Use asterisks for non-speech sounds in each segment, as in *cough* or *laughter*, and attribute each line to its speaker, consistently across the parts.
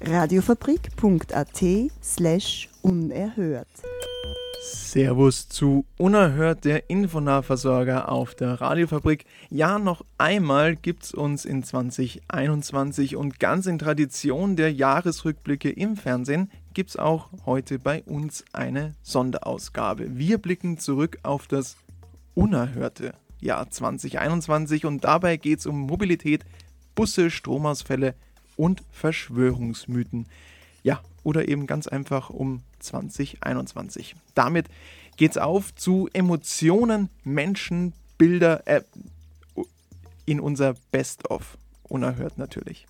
Speaker 1: Radiofabrik.at slash unerhört.
Speaker 2: Servus zu Unerhört, der Infonahversorger auf der Radiofabrik. Ja, noch einmal gibt's uns in 2021 und ganz in Tradition der Jahresrückblicke im Fernsehen gibt's auch heute bei uns eine Sonderausgabe. Wir blicken zurück auf das unerhörte Jahr 2021 und dabei geht's um Mobilität, Busse, Stromausfälle und Verschwörungsmythen. Ja, oder eben ganz einfach um 2021. Damit geht's auf zu Emotionen, Menschen, Bilder äh, in unser Best-of. Unerhört natürlich.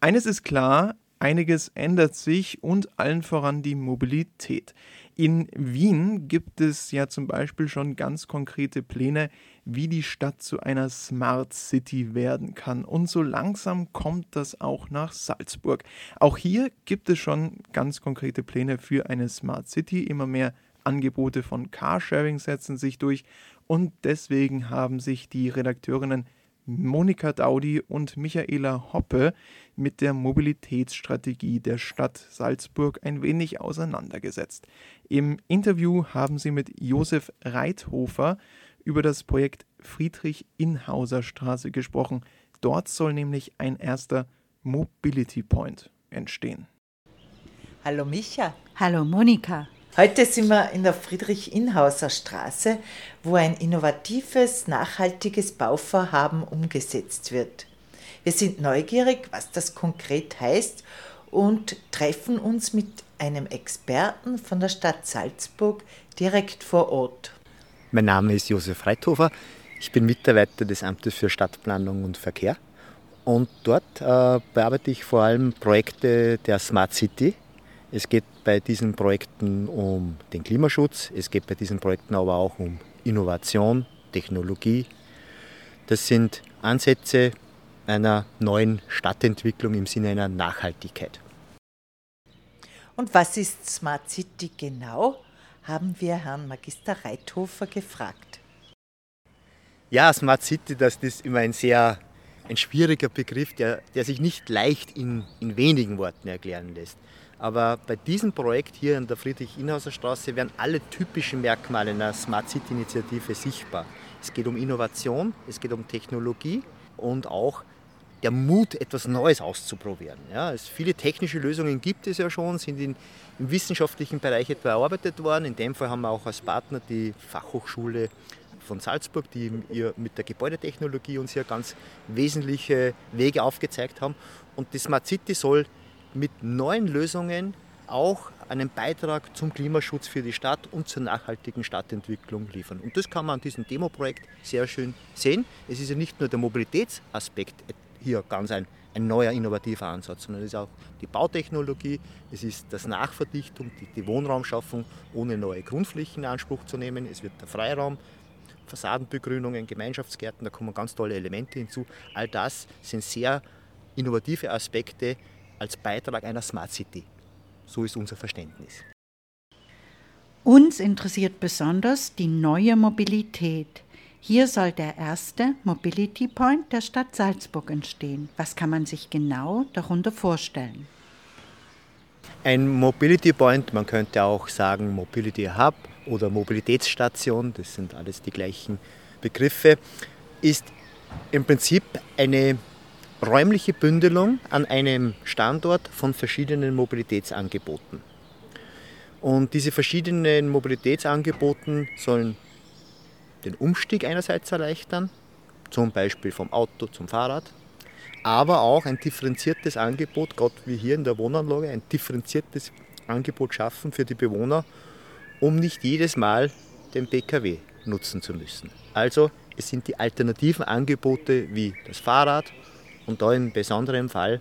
Speaker 2: Eines ist klar, einiges ändert sich und allen voran die Mobilität. In Wien gibt es ja zum Beispiel schon ganz konkrete Pläne, wie die Stadt zu einer Smart City werden kann. Und so langsam kommt das auch nach Salzburg. Auch hier gibt es schon ganz konkrete Pläne für eine Smart City. Immer mehr Angebote von Carsharing setzen sich durch. Und deswegen haben sich die Redakteurinnen Monika Daudi und Michaela Hoppe mit der Mobilitätsstrategie der Stadt Salzburg ein wenig auseinandergesetzt. Im Interview haben sie mit Josef Reithofer über das Projekt Friedrich-Inhauser Straße gesprochen. Dort soll nämlich ein erster Mobility Point entstehen.
Speaker 3: Hallo Micha.
Speaker 4: Hallo Monika.
Speaker 3: Heute sind wir in der Friedrich-Inhauser Straße, wo ein innovatives, nachhaltiges Bauvorhaben umgesetzt wird. Wir sind neugierig, was das konkret heißt und treffen uns mit einem Experten von der Stadt Salzburg direkt vor Ort.
Speaker 5: Mein Name ist Josef Reithofer. Ich bin Mitarbeiter des Amtes für Stadtplanung und Verkehr. Und dort äh, bearbeite ich vor allem Projekte der Smart City, es geht bei diesen Projekten um den Klimaschutz, es geht bei diesen Projekten aber auch um Innovation, Technologie. Das sind Ansätze einer neuen Stadtentwicklung im Sinne einer Nachhaltigkeit.
Speaker 3: Und was ist Smart City genau? Haben wir Herrn Magister Reithofer gefragt.
Speaker 5: Ja, Smart City, das ist immer ein sehr ein schwieriger Begriff, der, der sich nicht leicht in, in wenigen Worten erklären lässt. Aber bei diesem Projekt hier in der Friedrich-Inhauser Straße werden alle typischen Merkmale einer Smart City-Initiative sichtbar. Es geht um Innovation, es geht um Technologie und auch der Mut, etwas Neues auszuprobieren. Ja, es viele technische Lösungen gibt es ja schon, sind in, im wissenschaftlichen Bereich etwa erarbeitet worden. In dem Fall haben wir auch als Partner die Fachhochschule von Salzburg, die ihr mit der Gebäudetechnologie uns hier ganz wesentliche Wege aufgezeigt haben. Und die Smart City soll mit neuen Lösungen auch einen Beitrag zum Klimaschutz für die Stadt und zur nachhaltigen Stadtentwicklung liefern. Und das kann man an diesem Demoprojekt sehr schön sehen. Es ist ja nicht nur der Mobilitätsaspekt hier ganz ein, ein neuer innovativer Ansatz, sondern es ist auch die Bautechnologie, es ist das Nachverdichtung, die, die Wohnraumschaffung ohne neue Grundflächen in Anspruch zu nehmen, es wird der Freiraum, Fassadenbegrünungen, Gemeinschaftsgärten, da kommen ganz tolle Elemente hinzu. All das sind sehr innovative Aspekte, als Beitrag einer Smart City. So ist unser Verständnis.
Speaker 4: Uns interessiert besonders die neue Mobilität. Hier soll der erste Mobility Point der Stadt Salzburg entstehen. Was kann man sich genau darunter vorstellen?
Speaker 5: Ein Mobility Point, man könnte auch sagen Mobility Hub oder Mobilitätsstation, das sind alles die gleichen Begriffe, ist im Prinzip eine räumliche Bündelung an einem Standort von verschiedenen Mobilitätsangeboten. Und diese verschiedenen Mobilitätsangeboten sollen den Umstieg einerseits erleichtern, zum Beispiel vom Auto zum Fahrrad, aber auch ein differenziertes Angebot, gerade wie hier in der Wohnanlage, ein differenziertes Angebot schaffen für die Bewohner, um nicht jedes Mal den Pkw nutzen zu müssen. Also es sind die alternativen Angebote wie das Fahrrad und da im besonderen Fall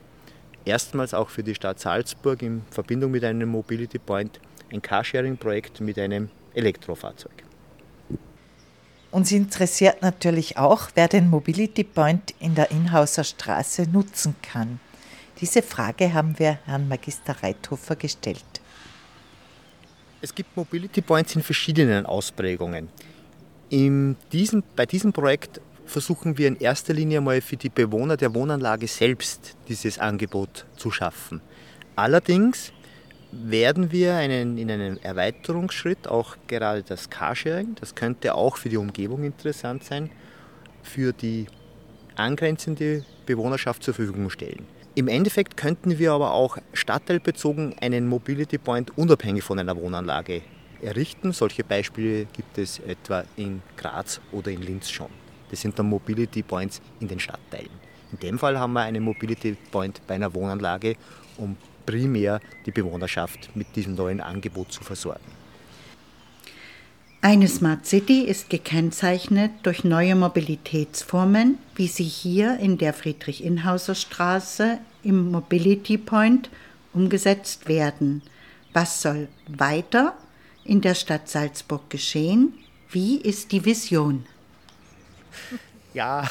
Speaker 5: erstmals auch für die Stadt Salzburg in Verbindung mit einem Mobility Point ein Carsharing-Projekt mit einem Elektrofahrzeug.
Speaker 3: Uns interessiert natürlich auch, wer den Mobility Point in der Inhauser Straße nutzen kann. Diese Frage haben wir Herrn Magister Reithofer gestellt.
Speaker 5: Es gibt Mobility Points in verschiedenen Ausprägungen. In diesem, bei diesem Projekt versuchen wir in erster Linie mal für die Bewohner der Wohnanlage selbst dieses Angebot zu schaffen. Allerdings werden wir einen, in einem Erweiterungsschritt auch gerade das Carsharing, das könnte auch für die Umgebung interessant sein, für die angrenzende Bewohnerschaft zur Verfügung stellen. Im Endeffekt könnten wir aber auch stadtteilbezogen einen Mobility Point unabhängig von einer Wohnanlage errichten. Solche Beispiele gibt es etwa in Graz oder in Linz schon. Das sind dann Mobility Points in den Stadtteilen. In dem Fall haben wir einen Mobility Point bei einer Wohnanlage, um primär die Bewohnerschaft mit diesem neuen Angebot zu versorgen.
Speaker 4: Eine Smart City ist gekennzeichnet durch neue Mobilitätsformen, wie sie hier in der Friedrich-Inhauser Straße im Mobility Point umgesetzt werden. Was soll weiter in der Stadt Salzburg geschehen? Wie ist die Vision? *laughs*
Speaker 5: Ja,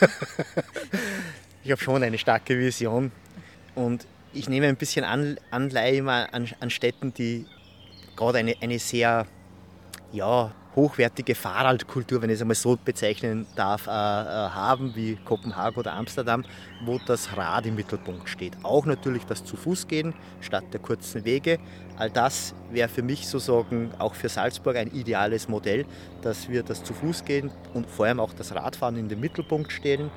Speaker 5: *laughs* ich habe schon eine starke Vision. Und ich nehme ein bisschen Anleihe an, an Städten, die gerade eine, eine sehr ja, hochwertige Fahrradkultur, wenn ich es einmal so bezeichnen darf, äh, äh, haben, wie Kopenhagen oder Amsterdam, wo das Rad im Mittelpunkt steht. Auch natürlich das Zu-Fuß-Gehen statt der kurzen Wege. All das wäre für mich sozusagen auch für Salzburg ein ideales Modell, dass wir das Zu-Fuß-Gehen und vor allem auch das Radfahren in den Mittelpunkt stellen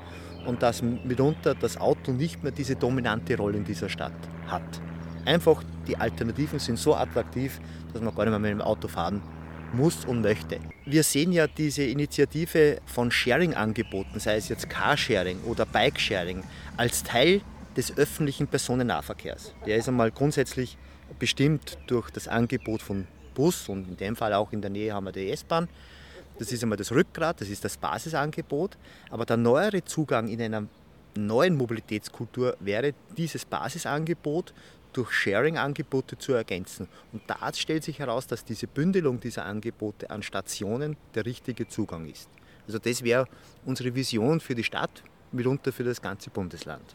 Speaker 5: und dass mitunter das Auto nicht mehr diese dominante Rolle in dieser Stadt hat. Einfach die Alternativen sind so attraktiv, dass man gar nicht mehr mit dem Auto fahren muss und möchte. Wir sehen ja diese Initiative von Sharing-Angeboten, sei es jetzt Carsharing oder Bikesharing, als Teil des öffentlichen Personennahverkehrs. Der ist einmal grundsätzlich bestimmt durch das Angebot von Bus und in dem Fall auch in der Nähe haben wir die S-Bahn. Das ist einmal das Rückgrat, das ist das Basisangebot. Aber der neuere Zugang in einer neuen Mobilitätskultur wäre dieses Basisangebot durch Sharing-Angebote zu ergänzen. Und da stellt sich heraus, dass diese Bündelung dieser Angebote an Stationen der richtige Zugang ist. Also das wäre unsere Vision für die Stadt, mitunter für das ganze Bundesland.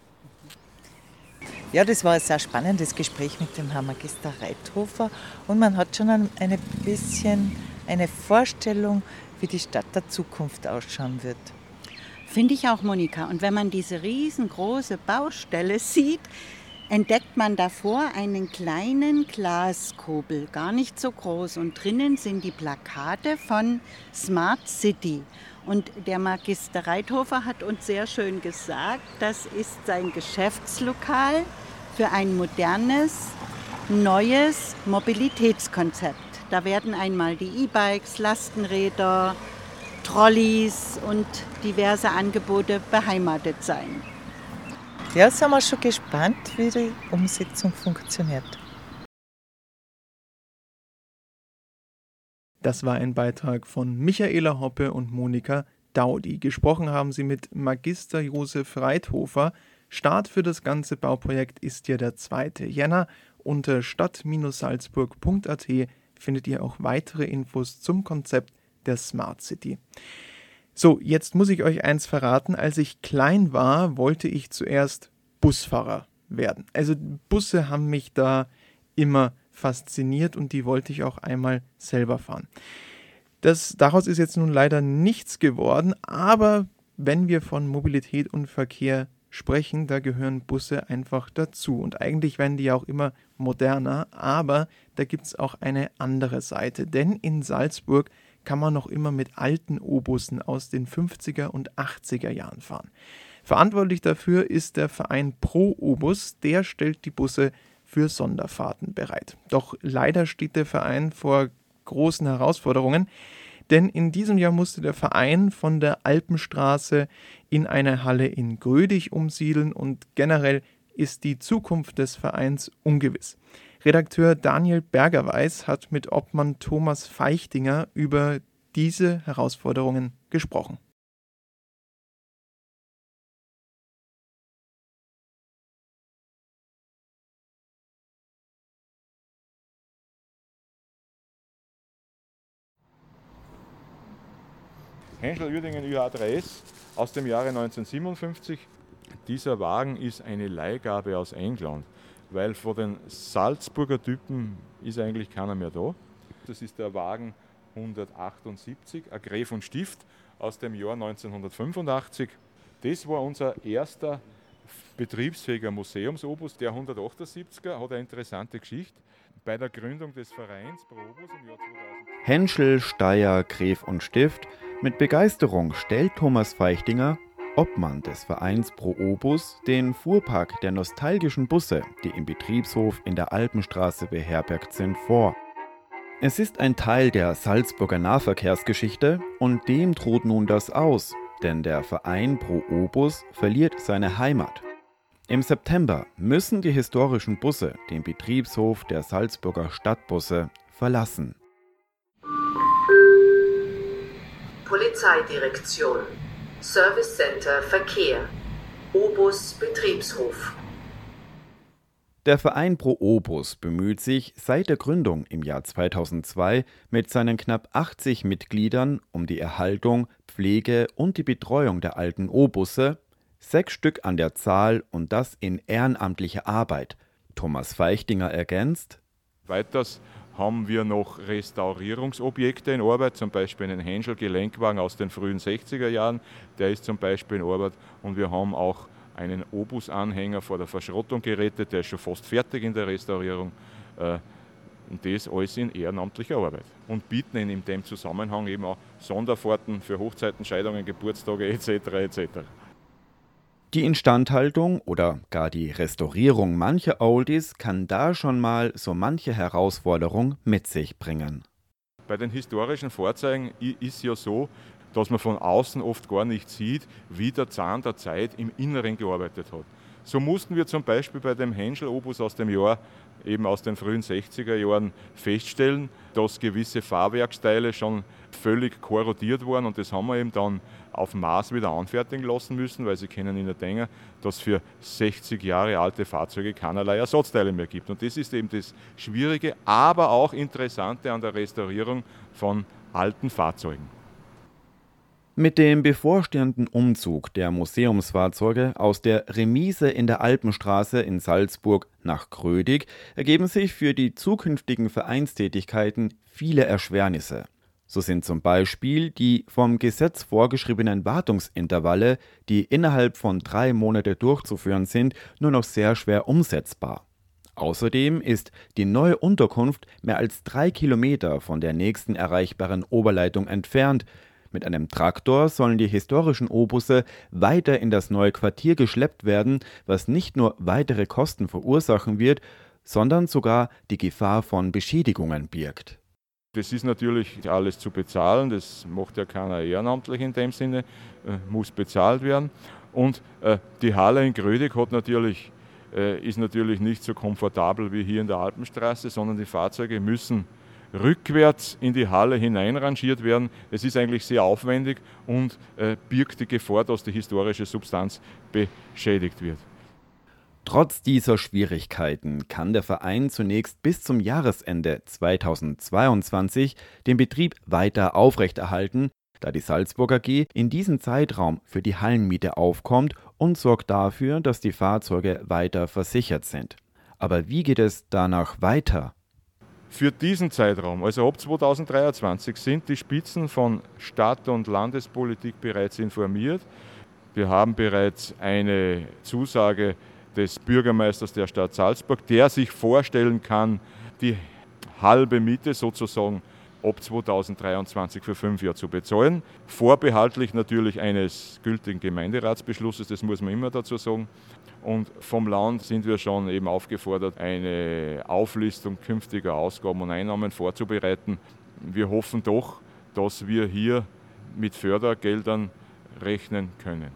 Speaker 3: Ja, das war ein sehr spannendes Gespräch mit dem Herrn Magister Reithofer und man hat schon ein, ein bisschen eine Vorstellung, wie die Stadt der Zukunft ausschauen wird.
Speaker 4: Finde ich auch, Monika. Und wenn man diese riesengroße Baustelle *laughs* sieht, entdeckt man davor einen kleinen Glaskobel, gar nicht so groß. Und drinnen sind die Plakate von Smart City. Und der Magister Reithofer hat uns sehr schön gesagt, das ist sein Geschäftslokal für ein modernes, neues Mobilitätskonzept. Da werden einmal die E-Bikes, Lastenräder, Trolleys und diverse Angebote beheimatet sein.
Speaker 3: Ja, sind wir schon gespannt, wie die Umsetzung funktioniert.
Speaker 2: Das war ein Beitrag von Michaela Hoppe und Monika Daudi. Gesprochen haben sie mit Magister Josef Reithofer. Start für das ganze Bauprojekt ist ja der 2. Jänner. Unter stadt-salzburg.at findet ihr auch weitere Infos zum Konzept der Smart City. So, jetzt muss ich euch eins verraten. Als ich klein war, wollte ich zuerst Busfahrer werden. Also Busse haben mich da immer fasziniert und die wollte ich auch einmal selber fahren. Das, daraus ist jetzt nun leider nichts geworden, aber wenn wir von Mobilität und Verkehr sprechen, da gehören Busse einfach dazu. Und eigentlich werden die ja auch immer moderner, aber da gibt es auch eine andere Seite. Denn in Salzburg kann man noch immer mit alten O-Bussen aus den 50er und 80er Jahren fahren. Verantwortlich dafür ist der Verein Pro O-Bus, der stellt die Busse für Sonderfahrten bereit. Doch leider steht der Verein vor großen Herausforderungen, denn in diesem Jahr musste der Verein von der Alpenstraße in eine Halle in Grödig umsiedeln und generell ist die Zukunft des Vereins ungewiss. Redakteur Daniel Bergerweis hat mit Obmann Thomas Feichtinger über diese Herausforderungen gesprochen.
Speaker 6: Henschel Uerdingen UA3S aus dem Jahre 1957. Dieser Wagen ist eine Leihgabe aus England weil von den Salzburger Typen ist eigentlich keiner mehr da. Das ist der Wagen 178, ein Gräf und Stift aus dem Jahr 1985. Das war unser erster betriebsfähiger Museumsobus. Der 178er hat eine interessante Geschichte. Bei der Gründung des Vereins Pro Obus im Jahr 2000.
Speaker 7: Henschel, Steyr, Gräf und Stift. Mit Begeisterung stellt Thomas Feichtinger, Obmann des Vereins Pro Obus, den Fuhrpark der nostalgischen Busse, die im Betriebshof in der Alpenstraße beherbergt sind, vor. Es ist ein Teil der Salzburger Nahverkehrsgeschichte und dem droht nun das aus, denn der Verein Pro Obus verliert seine Heimat. Im September müssen die historischen Busse den Betriebshof der Salzburger Stadtbusse verlassen.
Speaker 8: Polizeidirektion Service Center Verkehr. Obus Betriebshof.
Speaker 7: Der Verein Pro Obus bemüht sich seit der Gründung im Jahr 2002 mit seinen knapp 80 Mitgliedern um die Erhaltung, Pflege und die Betreuung der alten Obusse, sechs Stück an der Zahl und das in ehrenamtlicher Arbeit. Thomas Feichtinger ergänzt,
Speaker 6: Weiters haben wir noch Restaurierungsobjekte in Arbeit, zum Beispiel einen Henschel-Gelenkwagen aus den frühen 60er Jahren, der ist zum Beispiel in Arbeit und wir haben auch einen Obus-Anhänger vor der Verschrottung gerettet, der ist schon fast fertig in der Restaurierung. Äh, und das alles in ehrenamtlicher Arbeit. Und bieten in dem Zusammenhang eben auch Sonderfahrten für Hochzeiten, Scheidungen, Geburtstage etc. etc.
Speaker 7: Die Instandhaltung oder gar die Restaurierung mancher Oldies kann da schon mal so manche Herausforderung mit sich bringen.
Speaker 6: Bei den historischen Fahrzeugen ist ja so, dass man von außen oft gar nicht sieht, wie der Zahn der Zeit im Inneren gearbeitet hat. So mussten wir zum Beispiel bei dem Henschel-Obus aus dem Jahr, eben aus den frühen 60er Jahren, feststellen, dass gewisse Fahrwerksteile schon völlig korrodiert waren und das haben wir eben dann auf Maß wieder anfertigen lassen müssen, weil Sie kennen in der denken, dass für 60 Jahre alte Fahrzeuge keinerlei Ersatzteile mehr gibt. Und das ist eben das Schwierige, aber auch Interessante an der Restaurierung von alten Fahrzeugen.
Speaker 7: Mit dem bevorstehenden Umzug der Museumsfahrzeuge aus der Remise in der Alpenstraße in Salzburg nach Grödig ergeben sich für die zukünftigen Vereinstätigkeiten viele Erschwernisse. So sind zum Beispiel die vom Gesetz vorgeschriebenen Wartungsintervalle, die innerhalb von drei Monate durchzuführen sind, nur noch sehr schwer umsetzbar. Außerdem ist die neue Unterkunft mehr als drei Kilometer von der nächsten erreichbaren Oberleitung entfernt. Mit einem Traktor sollen die historischen Obusse weiter in das neue Quartier geschleppt werden, was nicht nur weitere Kosten verursachen wird, sondern sogar die Gefahr von Beschädigungen birgt.
Speaker 6: Das ist natürlich alles zu bezahlen, das macht ja keiner ehrenamtlich in dem Sinne, äh, muss bezahlt werden. Und äh, die Halle in Grödig hat natürlich, äh, ist natürlich nicht so komfortabel wie hier in der Alpenstraße, sondern die Fahrzeuge müssen rückwärts in die Halle hineinrangiert werden. Es ist eigentlich sehr aufwendig und äh, birgt die Gefahr, dass die historische Substanz beschädigt wird.
Speaker 7: Trotz dieser Schwierigkeiten kann der Verein zunächst bis zum Jahresende 2022 den Betrieb weiter aufrechterhalten, da die Salzburg AG in diesem Zeitraum für die Hallenmiete aufkommt und sorgt dafür, dass die Fahrzeuge weiter versichert sind. Aber wie geht es danach weiter?
Speaker 6: Für diesen Zeitraum, also ab 2023, sind die Spitzen von Stadt- und Landespolitik bereits informiert. Wir haben bereits eine Zusage des Bürgermeisters der Stadt Salzburg, der sich vorstellen kann, die halbe Miete sozusagen ab 2023 für fünf Jahre zu bezahlen. Vorbehaltlich natürlich eines gültigen Gemeinderatsbeschlusses, das muss man immer dazu sagen. Und vom Land sind wir schon eben aufgefordert, eine Auflistung künftiger Ausgaben und Einnahmen vorzubereiten. Wir hoffen doch, dass wir hier mit Fördergeldern rechnen können.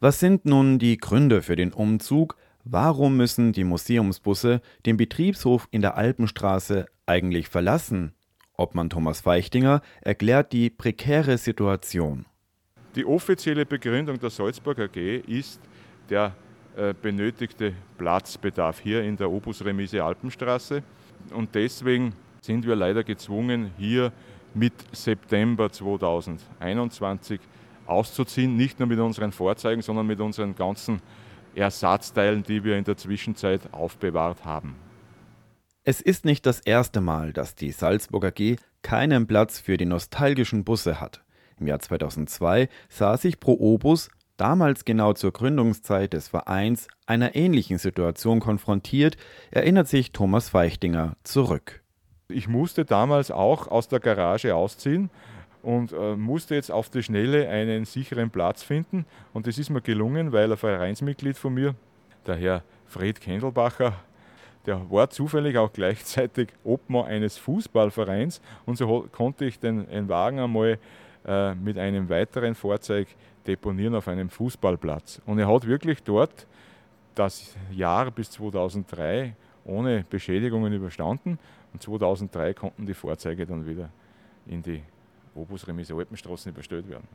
Speaker 7: Was sind nun die Gründe für den Umzug? Warum müssen die Museumsbusse den Betriebshof in der Alpenstraße eigentlich verlassen? Obmann Thomas Feichtinger erklärt die prekäre Situation.
Speaker 6: Die offizielle Begründung der Salzburg AG ist der äh, benötigte Platzbedarf hier in der Obusremise Alpenstraße. Und deswegen sind wir leider gezwungen, hier mit September 2021 auszuziehen, nicht nur mit unseren Vorzeigen, sondern mit unseren ganzen Ersatzteilen, die wir in der Zwischenzeit aufbewahrt haben.
Speaker 7: Es ist nicht das erste Mal, dass die Salzburger G keinen Platz für die nostalgischen Busse hat. Im Jahr 2002 sah sich Pro Obus, damals genau zur Gründungszeit des Vereins, einer ähnlichen Situation konfrontiert, erinnert sich Thomas Feichtinger zurück.
Speaker 6: Ich musste damals auch aus der Garage ausziehen und äh, musste jetzt auf die Schnelle einen sicheren Platz finden. Und das ist mir gelungen, weil ein Vereinsmitglied von mir, der Herr Fred Kendelbacher, der war zufällig auch gleichzeitig Obmann eines Fußballvereins und so konnte ich den, den Wagen einmal äh, mit einem weiteren Fahrzeug deponieren auf einem Fußballplatz. Und er hat wirklich dort das Jahr bis 2003 ohne Beschädigungen überstanden und 2003 konnten die Fahrzeuge dann wieder in die Obusremise Alpenstraßen überstellt werden.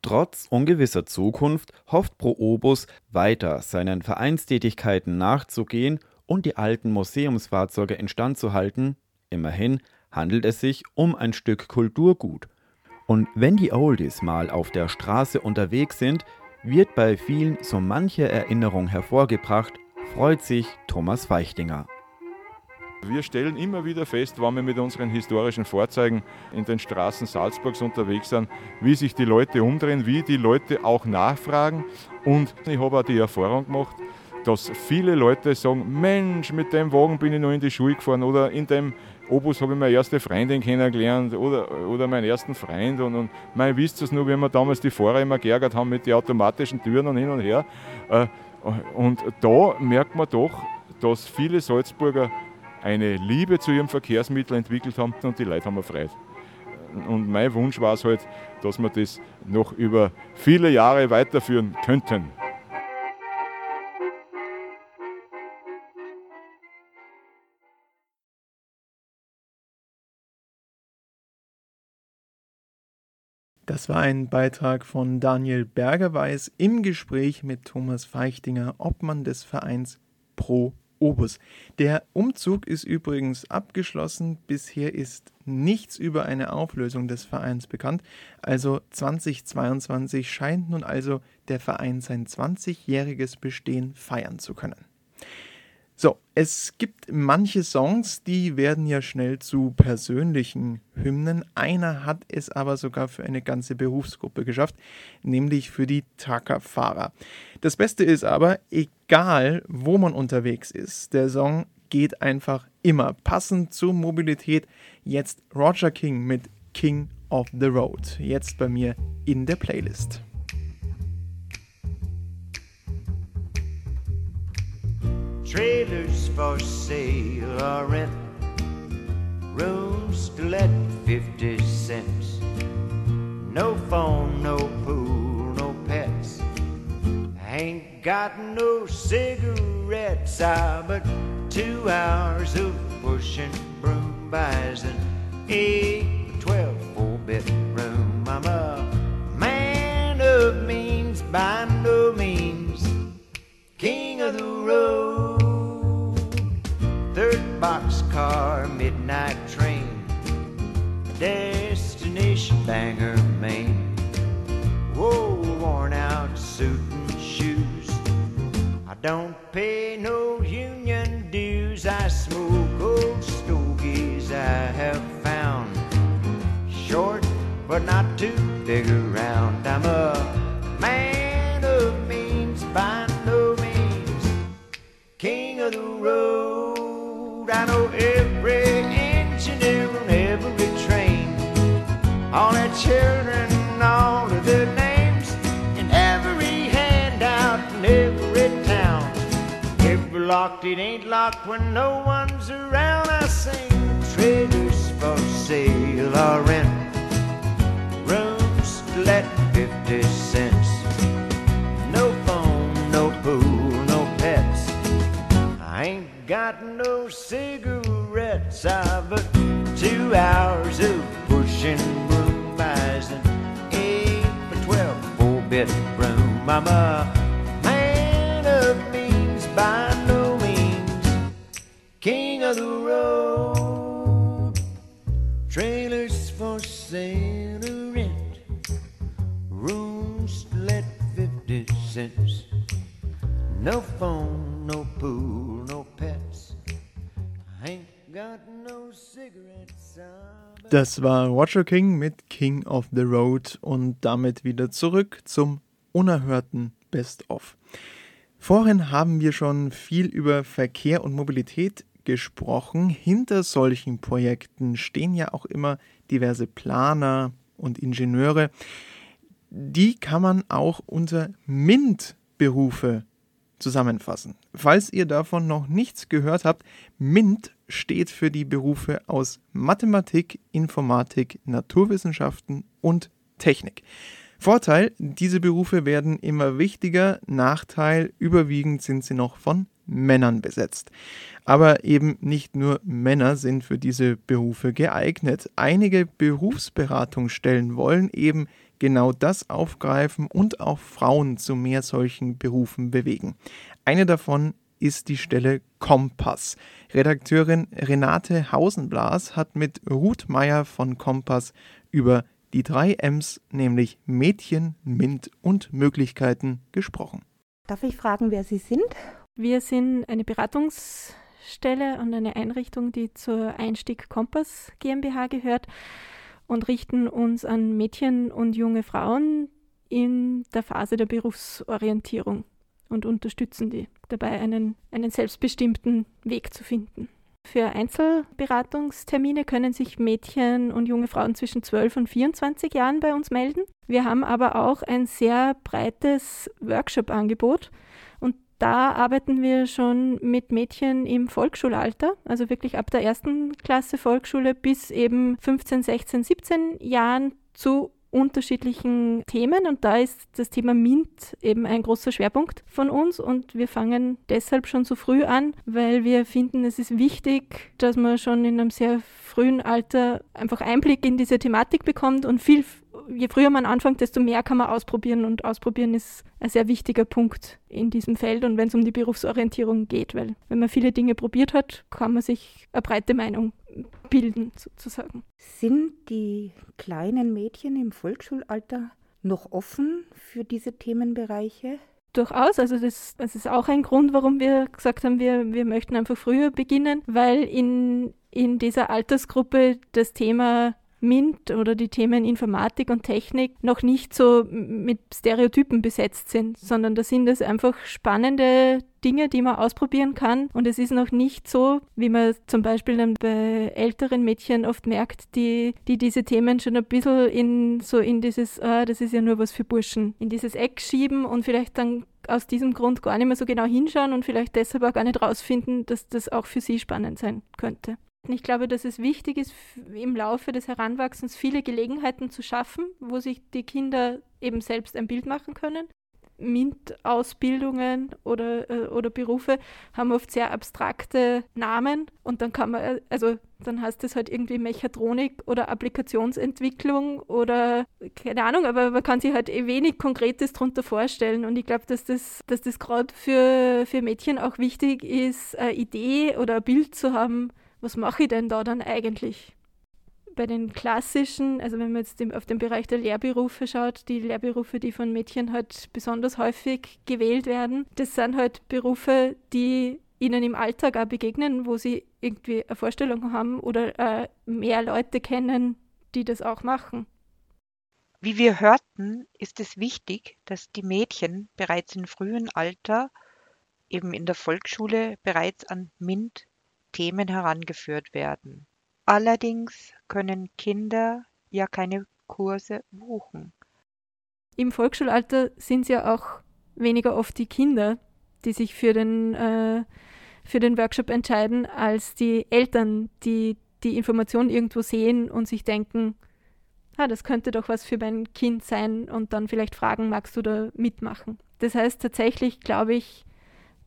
Speaker 7: Trotz ungewisser Zukunft hofft Pro Obus weiter seinen Vereinstätigkeiten nachzugehen und die alten Museumsfahrzeuge instand zu halten. Immerhin handelt es sich um ein Stück Kulturgut. Und wenn die Oldies mal auf der Straße unterwegs sind, wird bei vielen so manche Erinnerung hervorgebracht, freut sich Thomas Feichtinger.
Speaker 6: Wir stellen immer wieder fest, wenn wir mit unseren historischen Fahrzeugen in den Straßen Salzburgs unterwegs sind, wie sich die Leute umdrehen, wie die Leute auch nachfragen. Und ich habe auch die Erfahrung gemacht, dass viele Leute sagen, Mensch, mit dem Wagen bin ich noch in die Schule gefahren oder in dem Obus habe ich meine erste Freundin kennengelernt oder, oder meinen ersten Freund. Und, und man wisst es nur, wie wir damals die Fahrer immer geärgert haben mit den automatischen Türen und hin und her. Äh, und da merkt man doch, dass viele Salzburger eine Liebe zu ihrem Verkehrsmittel entwickelt haben und die Leute haben erfreut. Und mein Wunsch war es halt, dass wir das noch über viele Jahre weiterführen könnten.
Speaker 2: Das war ein Beitrag von Daniel Bergerweis im Gespräch mit Thomas Feichtinger, Obmann des Vereins Pro Obus. Der Umzug ist übrigens abgeschlossen. Bisher ist nichts über eine Auflösung des Vereins bekannt. Also 2022 scheint nun also der Verein sein 20-jähriges Bestehen feiern zu können. So, es gibt manche Songs, die werden ja schnell zu persönlichen Hymnen. Einer hat es aber sogar für eine ganze Berufsgruppe geschafft, nämlich für die Truckerfahrer. Das Beste ist aber, egal wo man unterwegs ist, der Song geht einfach immer passend zur Mobilität. Jetzt Roger King mit King of the Road. Jetzt bei mir in der Playlist.
Speaker 9: Trailers for sale or rent, rooms to let 50 cents. No phone, no pool, no pets. I ain't got no cigarettes, ah, but two hours of pushing broom buys an 8 12 four bedroom. I'm a man of means by no means, king of the road boxcar midnight train, destination Bangor, Maine. Whoa, worn out suit and shoes. I don't pay no union dues. I smoke old stogies I have found. Short, but not too big around. I'm a children, all of their names, in every handout in every town. If locked, it ain't locked when no one's around. I sing traders for sale or rent, rooms to let 50 cents. No phone, no pool, no pets. I ain't got no cigarettes, I but two hours of pushing broom bedroom. I'm a man of means by no means, king of the road. Trailers for sale a rent. Rooms let 50 cents. No phone, no pool, no pets. I ain't got no cigarettes. I'm
Speaker 2: Das war Roger King mit King of the Road und damit wieder zurück zum unerhörten Best-of. Vorhin haben wir schon viel über Verkehr und Mobilität gesprochen. Hinter solchen Projekten stehen ja auch immer diverse Planer und Ingenieure. Die kann man auch unter MINT-Berufe zusammenfassen. Falls ihr davon noch nichts gehört habt, MINT steht für die Berufe aus Mathematik, Informatik, Naturwissenschaften und Technik. Vorteil, diese Berufe werden immer wichtiger, Nachteil, überwiegend sind sie noch von Männern besetzt. Aber eben nicht nur Männer sind für diese Berufe geeignet. Einige Berufsberatungsstellen wollen eben genau das aufgreifen und auch Frauen zu mehr solchen Berufen bewegen. Eine davon ist die Stelle Kompass. Redakteurin Renate Hausenblas hat mit Ruth Meyer von Kompass über die drei M's, nämlich Mädchen, MINT und Möglichkeiten, gesprochen.
Speaker 10: Darf ich fragen, wer Sie sind?
Speaker 11: Wir sind eine Beratungsstelle und eine Einrichtung, die zur Einstieg Kompass GmbH gehört und richten uns an Mädchen und junge Frauen in der Phase der Berufsorientierung und unterstützen die dabei, einen, einen selbstbestimmten Weg zu finden. Für Einzelberatungstermine können sich Mädchen und junge Frauen zwischen 12 und 24 Jahren bei uns melden. Wir haben aber auch ein sehr breites Workshop-Angebot und da arbeiten wir schon mit Mädchen im Volksschulalter, also wirklich ab der ersten Klasse Volksschule bis eben 15, 16, 17 Jahren zu unterschiedlichen Themen und da ist das Thema MINT eben ein großer Schwerpunkt von uns und wir fangen deshalb schon so früh an, weil wir finden, es ist wichtig, dass man schon in einem sehr frühen Alter einfach Einblick in diese Thematik bekommt und viel, je früher man anfängt, desto mehr kann man ausprobieren und ausprobieren ist ein sehr wichtiger Punkt in diesem Feld und wenn es um die Berufsorientierung geht, weil wenn man viele Dinge probiert hat, kann man sich eine breite Meinung bilden sozusagen.
Speaker 10: Sind die kleinen Mädchen im Volksschulalter noch offen für diese Themenbereiche?
Speaker 11: Durchaus, also das, das ist auch ein Grund, warum wir gesagt haben, wir, wir möchten einfach früher beginnen, weil in, in dieser Altersgruppe das Thema MINT oder die Themen Informatik und Technik noch nicht so mit Stereotypen besetzt sind, sondern da sind es einfach spannende Dinge, die man ausprobieren kann. Und es ist noch nicht so, wie man zum Beispiel dann bei älteren Mädchen oft merkt, die, die diese Themen schon ein bisschen in so in dieses, ah, das ist ja nur was für Burschen, in dieses Eck schieben und vielleicht dann aus diesem Grund gar nicht mehr so genau hinschauen und vielleicht deshalb auch gar nicht rausfinden, dass das auch für sie spannend sein könnte. Ich glaube, dass es wichtig ist, im Laufe des Heranwachsens viele Gelegenheiten zu schaffen, wo sich die Kinder eben selbst ein Bild machen können. MINT-Ausbildungen oder, äh, oder Berufe haben oft sehr abstrakte Namen und dann kann man, äh, also dann heißt es halt irgendwie Mechatronik oder Applikationsentwicklung oder keine Ahnung, aber man kann sich halt eh wenig Konkretes darunter vorstellen und ich glaube, dass das, dass das gerade für, für Mädchen auch wichtig ist, eine Idee oder ein Bild zu haben, was mache ich denn da dann eigentlich? Bei den klassischen, also wenn man jetzt auf den Bereich der Lehrberufe schaut, die Lehrberufe, die von Mädchen halt besonders häufig gewählt werden, das sind halt Berufe, die ihnen im Alltag auch begegnen, wo sie irgendwie eine Vorstellung haben oder äh, mehr Leute kennen, die das auch machen.
Speaker 12: Wie wir hörten, ist es wichtig, dass die Mädchen bereits im frühen Alter, eben in der Volksschule, bereits an MINT Themen herangeführt werden. Allerdings können Kinder ja keine Kurse buchen.
Speaker 11: Im Volksschulalter sind es ja auch weniger oft die Kinder, die sich für den, äh, für den Workshop entscheiden, als die Eltern, die die Information irgendwo sehen und sich denken, ah, das könnte doch was für mein Kind sein und dann vielleicht fragen, magst du da mitmachen? Das heißt tatsächlich, glaube ich,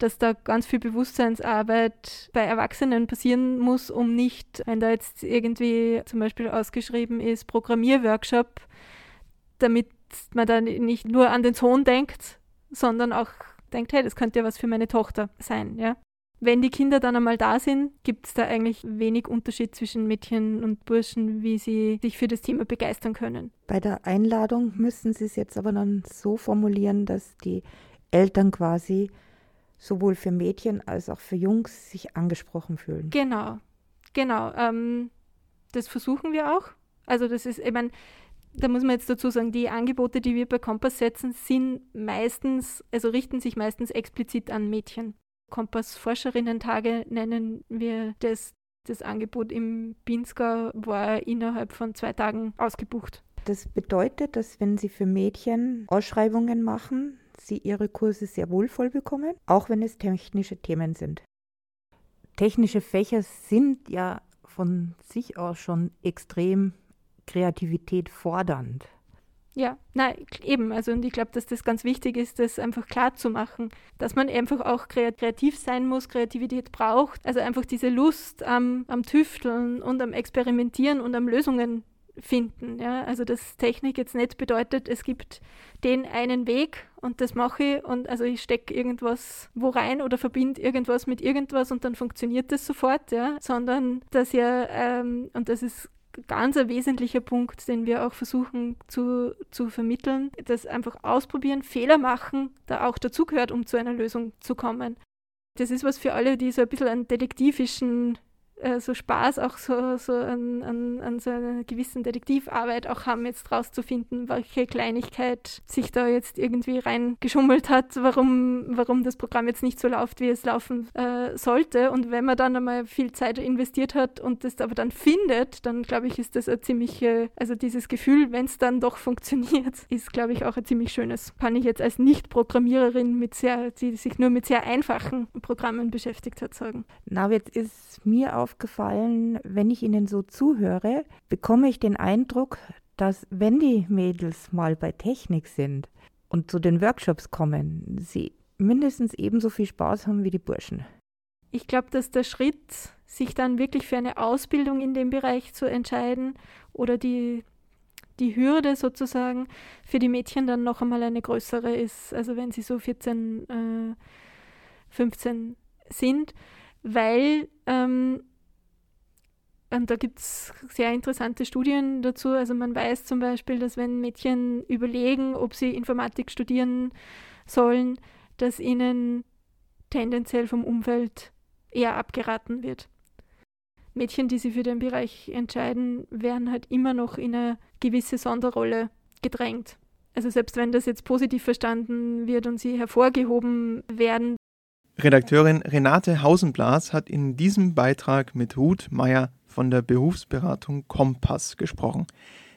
Speaker 11: dass da ganz viel Bewusstseinsarbeit bei Erwachsenen passieren muss, um nicht, wenn da jetzt irgendwie zum Beispiel ausgeschrieben ist, Programmierworkshop, damit man dann nicht nur an den Sohn denkt, sondern auch denkt, hey, das könnte ja was für meine Tochter sein, ja. wenn die Kinder dann einmal da sind, gibt es da eigentlich wenig Unterschied zwischen Mädchen und Burschen, wie sie sich für das Thema begeistern können.
Speaker 10: Bei der Einladung müssen Sie es jetzt aber dann so formulieren, dass die Eltern quasi sowohl für Mädchen als auch für Jungs sich angesprochen fühlen.
Speaker 11: Genau, genau. Ähm, das versuchen wir auch. Also das ist, ich meine, da muss man jetzt dazu sagen, die Angebote, die wir bei Kompass setzen, sind meistens, also richten sich meistens explizit an Mädchen. Kompass-Forscherinnen-Tage nennen wir das. Das Angebot im Pinzgau war innerhalb von zwei Tagen ausgebucht.
Speaker 10: Das bedeutet, dass wenn Sie für Mädchen Ausschreibungen machen, Sie Ihre Kurse sehr wohl voll bekommen, auch wenn es technische Themen sind. Technische Fächer sind ja von sich aus schon extrem Kreativität fordernd.
Speaker 11: Ja, nein, eben. Also, und ich glaube, dass das ganz wichtig ist, das einfach klar zu machen, dass man einfach auch kreativ sein muss, Kreativität braucht. Also einfach diese Lust am, am Tüfteln und am Experimentieren und am Lösungen finden. Ja? Also, dass Technik jetzt nicht bedeutet, es gibt den einen Weg und das mache ich und also ich stecke irgendwas wo rein oder verbinde irgendwas mit irgendwas und dann funktioniert das sofort, ja, sondern dass ja, ähm, und das ist ganz ein wesentlicher Punkt, den wir auch versuchen zu, zu vermitteln, das einfach ausprobieren, Fehler machen, da auch dazugehört, um zu einer Lösung zu kommen. Das ist was für alle, die so ein bisschen einen detektivischen äh, so Spaß auch so, so an, an, an so einer gewissen Detektivarbeit auch haben, jetzt rauszufinden, welche Kleinigkeit sich da jetzt irgendwie reingeschummelt hat, warum, warum das Programm jetzt nicht so läuft, wie es laufen äh, sollte. Und wenn man dann einmal viel Zeit investiert hat und das aber dann findet, dann glaube ich, ist das ein ziemliche, also dieses Gefühl, wenn es dann doch funktioniert, *laughs* ist, glaube ich, auch ein ziemlich schönes. Kann ich jetzt als Nicht-Programmiererin die sich nur mit sehr einfachen Programmen beschäftigt hat, sagen.
Speaker 10: Na, jetzt ist mir auf aufgefallen, wenn ich Ihnen so zuhöre, bekomme ich den Eindruck, dass wenn die Mädels mal bei Technik sind und zu den Workshops kommen, sie mindestens ebenso viel Spaß haben wie die Burschen.
Speaker 11: Ich glaube, dass der Schritt, sich dann wirklich für eine Ausbildung in dem Bereich zu entscheiden oder die, die Hürde sozusagen für die Mädchen dann noch einmal eine größere ist, also wenn sie so 14, äh, 15 sind, weil ähm, und da gibt es sehr interessante Studien dazu. Also man weiß zum Beispiel, dass wenn Mädchen überlegen, ob sie Informatik studieren sollen, dass ihnen tendenziell vom Umfeld eher abgeraten wird. Mädchen, die sich für den Bereich entscheiden, werden halt immer noch in eine gewisse Sonderrolle gedrängt. Also selbst wenn das jetzt positiv verstanden wird und sie hervorgehoben werden.
Speaker 2: Redakteurin Renate Hausenblas hat in diesem Beitrag mit Ruth Meyer von der Berufsberatung Kompass gesprochen.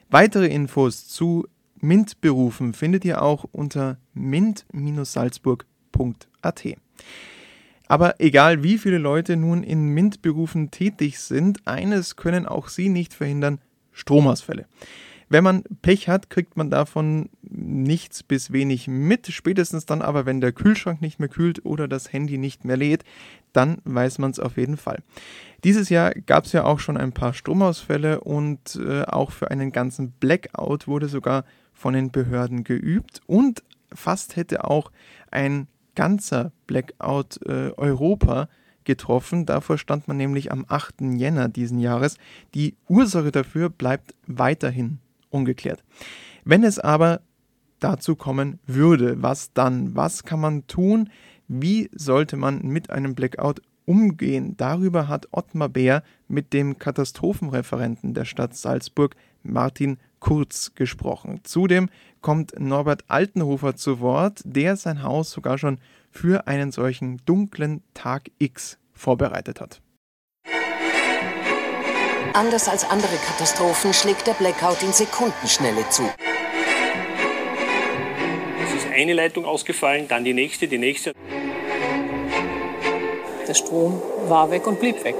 Speaker 2: Weitere Infos zu MINT-Berufen findet ihr auch unter mint-salzburg.at. Aber egal wie viele Leute nun in MINT-Berufen tätig sind, eines können auch sie nicht verhindern, Stromausfälle. Wenn man Pech hat, kriegt man davon nichts bis wenig mit. Spätestens dann aber, wenn der Kühlschrank nicht mehr kühlt oder das Handy nicht mehr lädt, dann weiß man es auf jeden Fall. Dieses Jahr gab es ja auch schon ein paar Stromausfälle und äh, auch für einen ganzen Blackout wurde sogar von den Behörden geübt und fast hätte auch ein ganzer Blackout äh, Europa getroffen. Davor stand man nämlich am 8. Jänner diesen Jahres. Die Ursache dafür bleibt weiterhin ungeklärt. Wenn es aber dazu kommen würde, was dann? Was kann man tun? Wie sollte man mit einem Blackout umgehen? Darüber hat Ottmar Bär mit dem Katastrophenreferenten der Stadt Salzburg, Martin Kurz, gesprochen. Zudem kommt Norbert Altenhofer zu Wort, der sein Haus sogar schon für einen solchen dunklen Tag X vorbereitet hat.
Speaker 13: Anders als andere Katastrophen schlägt der Blackout in Sekundenschnelle zu.
Speaker 14: Es ist eine Leitung ausgefallen, dann die nächste, die nächste.
Speaker 15: Der Strom war weg und blieb weg.